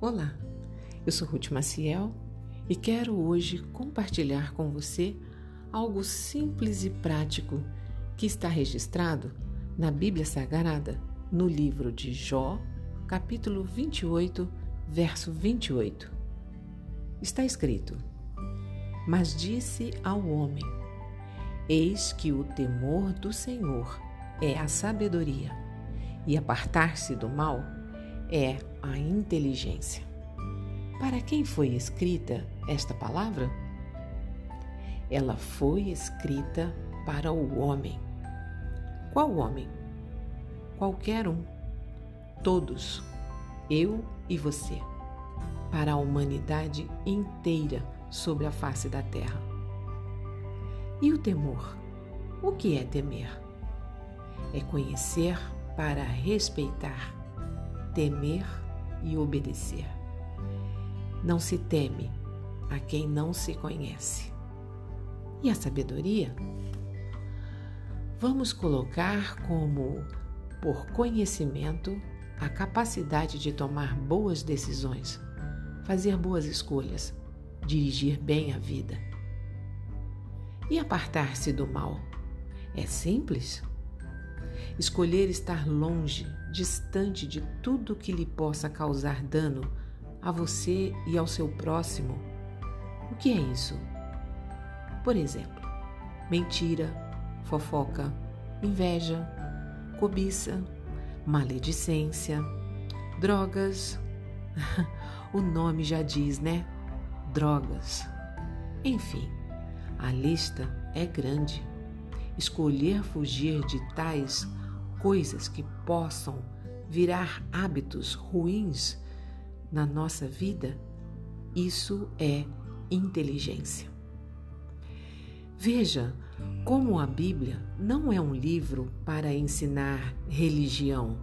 Olá, eu sou Ruth Maciel e quero hoje compartilhar com você algo simples e prático que está registrado na Bíblia Sagrada, no livro de Jó, capítulo 28, verso 28. Está escrito: Mas disse ao homem: Eis que o temor do Senhor é a sabedoria, e apartar-se do mal é a inteligência. Para quem foi escrita esta palavra? Ela foi escrita para o homem. Qual homem? Qualquer um. Todos. Eu e você. Para a humanidade inteira sobre a face da terra. E o temor? O que é temer? É conhecer para respeitar, temer e obedecer. Não se teme a quem não se conhece. E a sabedoria? Vamos colocar como, por conhecimento, a capacidade de tomar boas decisões, fazer boas escolhas, dirigir bem a vida. E apartar-se do mal? É simples? Escolher estar longe, distante de tudo que lhe possa causar dano a você e ao seu próximo. O que é isso? Por exemplo, mentira, fofoca, inveja, cobiça, maledicência, drogas. o nome já diz, né? Drogas. Enfim, a lista é grande. Escolher fugir de tais coisas que possam virar hábitos ruins na nossa vida, isso é inteligência. Veja como a Bíblia não é um livro para ensinar religião.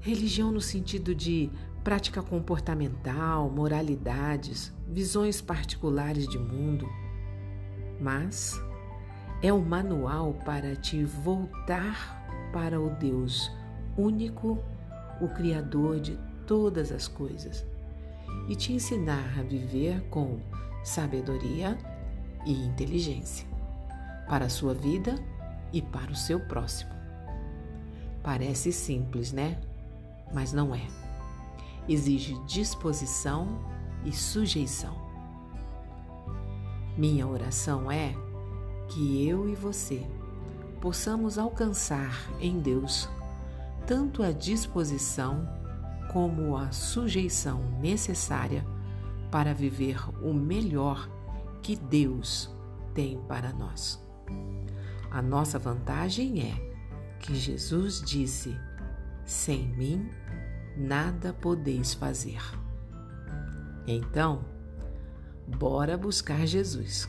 Religião no sentido de prática comportamental, moralidades, visões particulares de mundo. Mas é um manual para te voltar para o Deus único, o Criador de todas as coisas, e te ensinar a viver com sabedoria e inteligência para a sua vida e para o seu próximo. Parece simples, né? Mas não é. Exige disposição e sujeição. Minha oração é que eu e você possamos alcançar em Deus tanto a disposição como a sujeição necessária para viver o melhor que Deus tem para nós. A nossa vantagem é que Jesus disse: sem mim nada podeis fazer. Então, bora buscar Jesus.